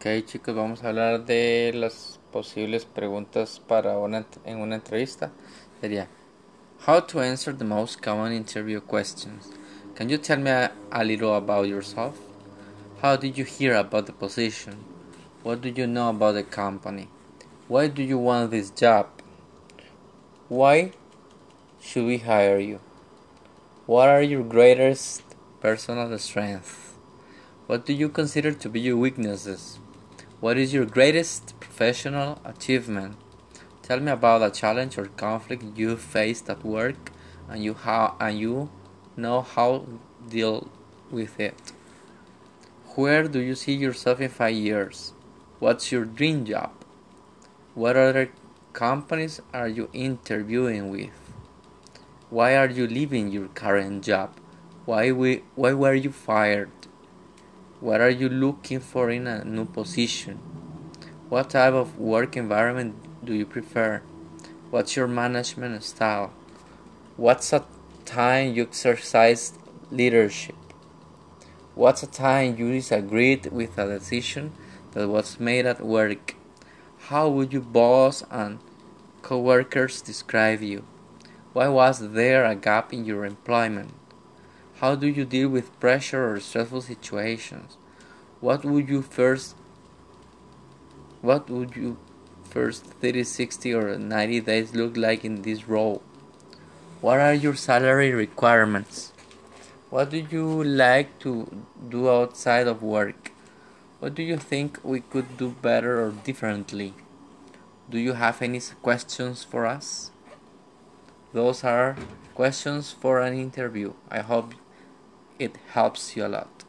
Ok chicos, vamos a hablar de las posibles preguntas para una, en una entrevista. Sería, how to answer the most common interview questions. Can you tell me a, a little about yourself? How did you hear about the position? What do you know about the company? Why do you want this job? Why should we hire you? What are your greatest personal strengths? What do you consider to be your weaknesses? What is your greatest professional achievement? Tell me about a challenge or conflict you faced at work and you how and you know how deal with it. Where do you see yourself in 5 years? What's your dream job? What other companies are you interviewing with? Why are you leaving your current job? Why we, why were you fired? What are you looking for in a new position? What type of work environment do you prefer? What's your management style? What's a time you exercise leadership? What's a time you disagreed with a decision that was made at work? How would your boss and coworkers describe you? Why was there a gap in your employment? How do you deal with pressure or stressful situations? What would you first what would you first 30, 60 or 90 days look like in this role? What are your salary requirements? What do you like to do outside of work? What do you think we could do better or differently? Do you have any questions for us? Those are questions for an interview. I hope it helps you a lot.